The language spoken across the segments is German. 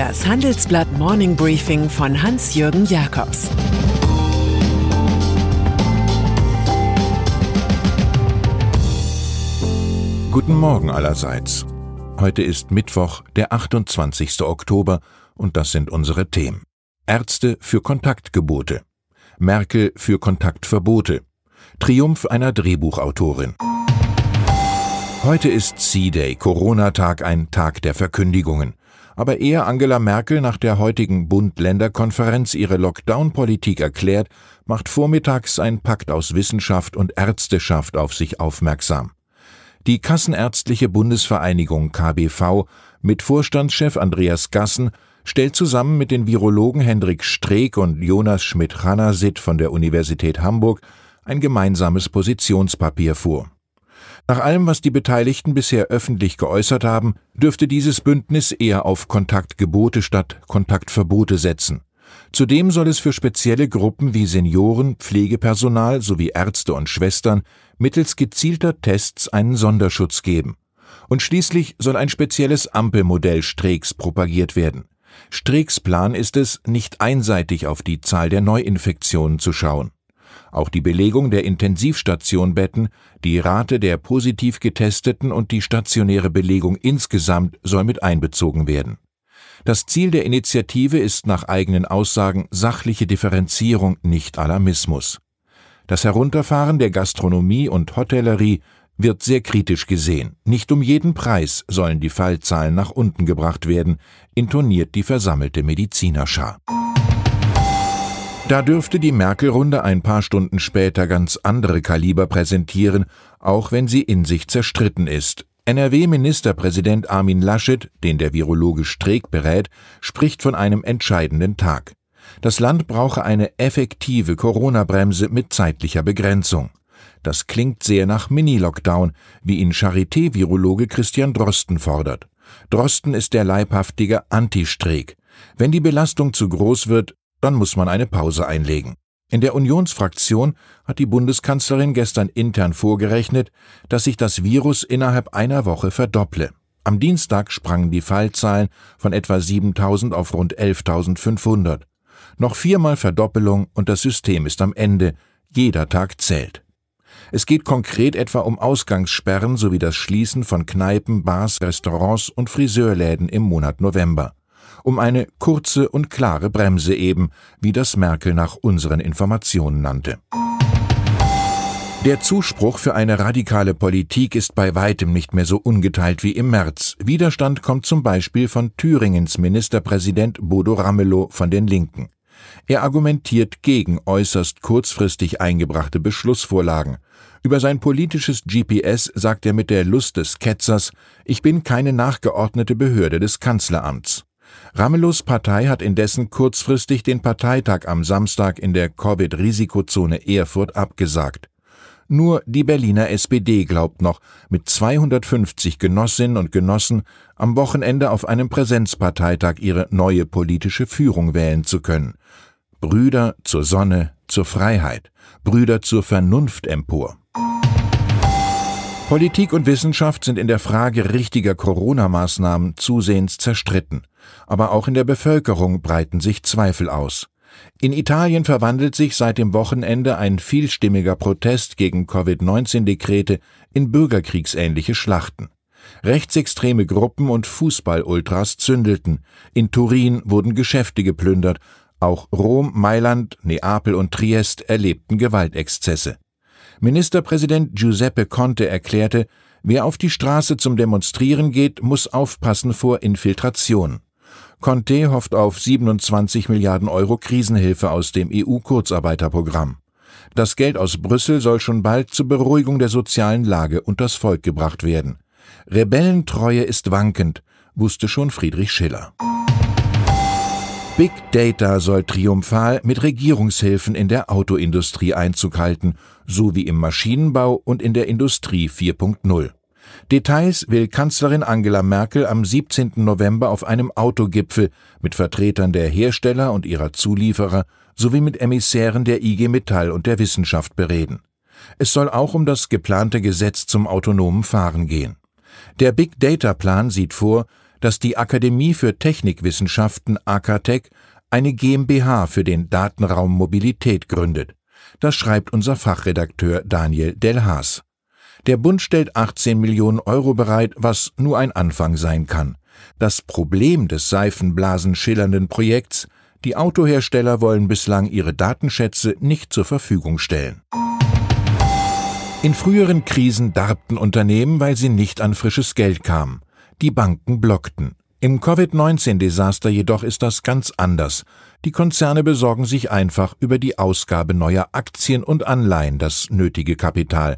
Das Handelsblatt Morning Briefing von Hans-Jürgen Jakobs Guten Morgen allerseits. Heute ist Mittwoch, der 28. Oktober, und das sind unsere Themen. Ärzte für Kontaktgebote. Merkel für Kontaktverbote. Triumph einer Drehbuchautorin. Heute ist C-Day, Corona-Tag, ein Tag der Verkündigungen. Aber ehe Angela Merkel nach der heutigen Bund-Länder-Konferenz ihre Lockdown-Politik erklärt, macht vormittags ein Pakt aus Wissenschaft und Ärzteschaft auf sich aufmerksam. Die Kassenärztliche Bundesvereinigung KBV mit Vorstandschef Andreas Gassen stellt zusammen mit den Virologen Hendrik Streeck und Jonas Schmidt-Hanasit von der Universität Hamburg ein gemeinsames Positionspapier vor. Nach allem, was die Beteiligten bisher öffentlich geäußert haben, dürfte dieses Bündnis eher auf Kontaktgebote statt Kontaktverbote setzen. Zudem soll es für spezielle Gruppen wie Senioren, Pflegepersonal sowie Ärzte und Schwestern mittels gezielter Tests einen Sonderschutz geben. Und schließlich soll ein spezielles Ampelmodell Streeks propagiert werden. Streeks Plan ist es, nicht einseitig auf die Zahl der Neuinfektionen zu schauen. Auch die Belegung der Intensivstationbetten, die Rate der positiv Getesteten und die stationäre Belegung insgesamt soll mit einbezogen werden. Das Ziel der Initiative ist nach eigenen Aussagen sachliche Differenzierung, nicht Alarmismus. Das Herunterfahren der Gastronomie und Hotellerie wird sehr kritisch gesehen. Nicht um jeden Preis sollen die Fallzahlen nach unten gebracht werden, intoniert die versammelte Medizinerschar. Da dürfte die Merkel-Runde ein paar Stunden später ganz andere Kaliber präsentieren, auch wenn sie in sich zerstritten ist. NRW-Ministerpräsident Armin Laschet, den der Virologe Streeck berät, spricht von einem entscheidenden Tag. Das Land brauche eine effektive Corona-Bremse mit zeitlicher Begrenzung. Das klingt sehr nach Mini-Lockdown, wie ihn Charité-Virologe Christian Drosten fordert. Drosten ist der leibhaftige Anti-Streeck. Wenn die Belastung zu groß wird, dann muss man eine Pause einlegen. In der Unionsfraktion hat die Bundeskanzlerin gestern intern vorgerechnet, dass sich das Virus innerhalb einer Woche verdopple. Am Dienstag sprangen die Fallzahlen von etwa 7000 auf rund 11.500. Noch viermal Verdoppelung und das System ist am Ende. Jeder Tag zählt. Es geht konkret etwa um Ausgangssperren sowie das Schließen von Kneipen, Bars, Restaurants und Friseurläden im Monat November um eine kurze und klare Bremse eben, wie das Merkel nach unseren Informationen nannte. Der Zuspruch für eine radikale Politik ist bei weitem nicht mehr so ungeteilt wie im März. Widerstand kommt zum Beispiel von Thüringens Ministerpräsident Bodo Ramelow von den Linken. Er argumentiert gegen äußerst kurzfristig eingebrachte Beschlussvorlagen. Über sein politisches GPS sagt er mit der Lust des Ketzers, ich bin keine nachgeordnete Behörde des Kanzleramts. Ramelows Partei hat indessen kurzfristig den Parteitag am Samstag in der Covid-Risikozone Erfurt abgesagt. Nur die Berliner SPD glaubt noch, mit 250 Genossinnen und Genossen am Wochenende auf einem Präsenzparteitag ihre neue politische Führung wählen zu können. Brüder zur Sonne, zur Freiheit, Brüder zur Vernunft empor. Politik und Wissenschaft sind in der Frage richtiger Corona-Maßnahmen zusehends zerstritten. Aber auch in der Bevölkerung breiten sich Zweifel aus. In Italien verwandelt sich seit dem Wochenende ein vielstimmiger Protest gegen Covid-19-Dekrete in bürgerkriegsähnliche Schlachten. Rechtsextreme Gruppen und Fußball-Ultras zündelten. In Turin wurden Geschäfte geplündert. Auch Rom, Mailand, Neapel und Triest erlebten Gewaltexzesse. Ministerpräsident Giuseppe Conte erklärte, wer auf die Straße zum Demonstrieren geht, muss aufpassen vor Infiltration. Conte hofft auf 27 Milliarden Euro Krisenhilfe aus dem EU-Kurzarbeiterprogramm. Das Geld aus Brüssel soll schon bald zur Beruhigung der sozialen Lage unters Volk gebracht werden. Rebellentreue ist wankend, wusste schon Friedrich Schiller. Big Data soll triumphal mit Regierungshilfen in der Autoindustrie Einzug halten, so wie im Maschinenbau und in der Industrie 4.0. Details will Kanzlerin Angela Merkel am 17. November auf einem Autogipfel mit Vertretern der Hersteller und ihrer Zulieferer sowie mit Emissären der IG Metall und der Wissenschaft bereden. Es soll auch um das geplante Gesetz zum autonomen Fahren gehen. Der Big Data Plan sieht vor, dass die Akademie für Technikwissenschaften AKTech eine GmbH für den Datenraum Mobilität gründet. Das schreibt unser Fachredakteur Daniel Delhaas. Der Bund stellt 18 Millionen Euro bereit, was nur ein Anfang sein kann. Das Problem des seifenblasenschillernden Projekts, die Autohersteller wollen bislang ihre Datenschätze nicht zur Verfügung stellen. In früheren Krisen darbten Unternehmen, weil sie nicht an frisches Geld kamen. Die Banken blockten. Im Covid-19-Desaster jedoch ist das ganz anders. Die Konzerne besorgen sich einfach über die Ausgabe neuer Aktien und Anleihen das nötige Kapital.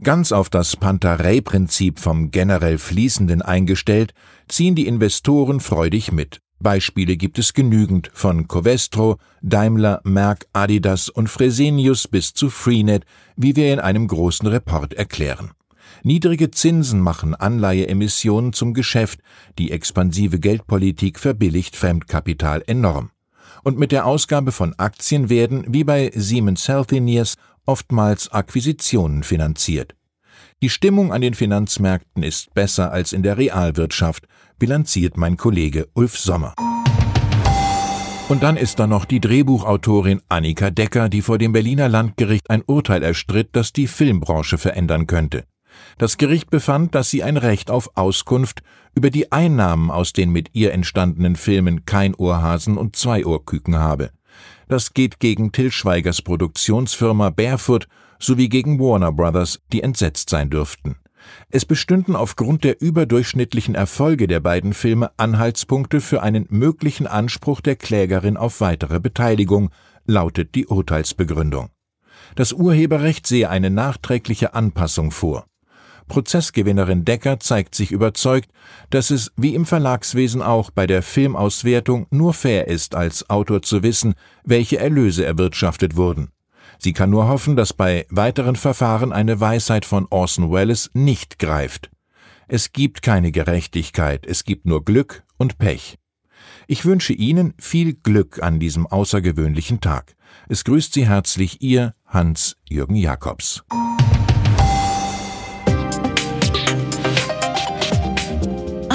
Ganz auf das Pantarei-Prinzip vom generell Fließenden eingestellt, ziehen die Investoren freudig mit. Beispiele gibt es genügend, von Covestro, Daimler, Merck, Adidas und Fresenius bis zu Freenet, wie wir in einem großen Report erklären. Niedrige Zinsen machen Anleiheemissionen zum Geschäft, die expansive Geldpolitik verbilligt Fremdkapital enorm und mit der Ausgabe von Aktien werden, wie bei Siemens Healthineers, oftmals Akquisitionen finanziert. Die Stimmung an den Finanzmärkten ist besser als in der Realwirtschaft, bilanziert mein Kollege Ulf Sommer. Und dann ist da noch die Drehbuchautorin Annika Decker, die vor dem Berliner Landgericht ein Urteil erstritt, das die Filmbranche verändern könnte. Das Gericht befand, dass sie ein Recht auf Auskunft über die Einnahmen aus den mit ihr entstandenen Filmen Kein Ohrhasen und Zwei Ohrküken habe. Das geht gegen Till Schweigers Produktionsfirma Barefoot sowie gegen Warner Brothers, die entsetzt sein dürften. Es bestünden aufgrund der überdurchschnittlichen Erfolge der beiden Filme Anhaltspunkte für einen möglichen Anspruch der Klägerin auf weitere Beteiligung, lautet die Urteilsbegründung. Das Urheberrecht sehe eine nachträgliche Anpassung vor. Prozessgewinnerin Decker zeigt sich überzeugt, dass es wie im Verlagswesen auch bei der Filmauswertung nur fair ist, als Autor zu wissen, welche Erlöse erwirtschaftet wurden. Sie kann nur hoffen, dass bei weiteren Verfahren eine Weisheit von Orson Welles nicht greift. Es gibt keine Gerechtigkeit, es gibt nur Glück und Pech. Ich wünsche Ihnen viel Glück an diesem außergewöhnlichen Tag. Es grüßt Sie herzlich Ihr Hans-Jürgen Jakobs.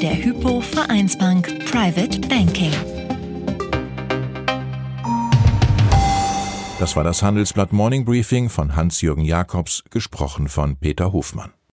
der Hypo Vereinsbank Private Banking. Das war das Handelsblatt Morning Briefing von Hans-Jürgen Jakobs, gesprochen von Peter Hofmann.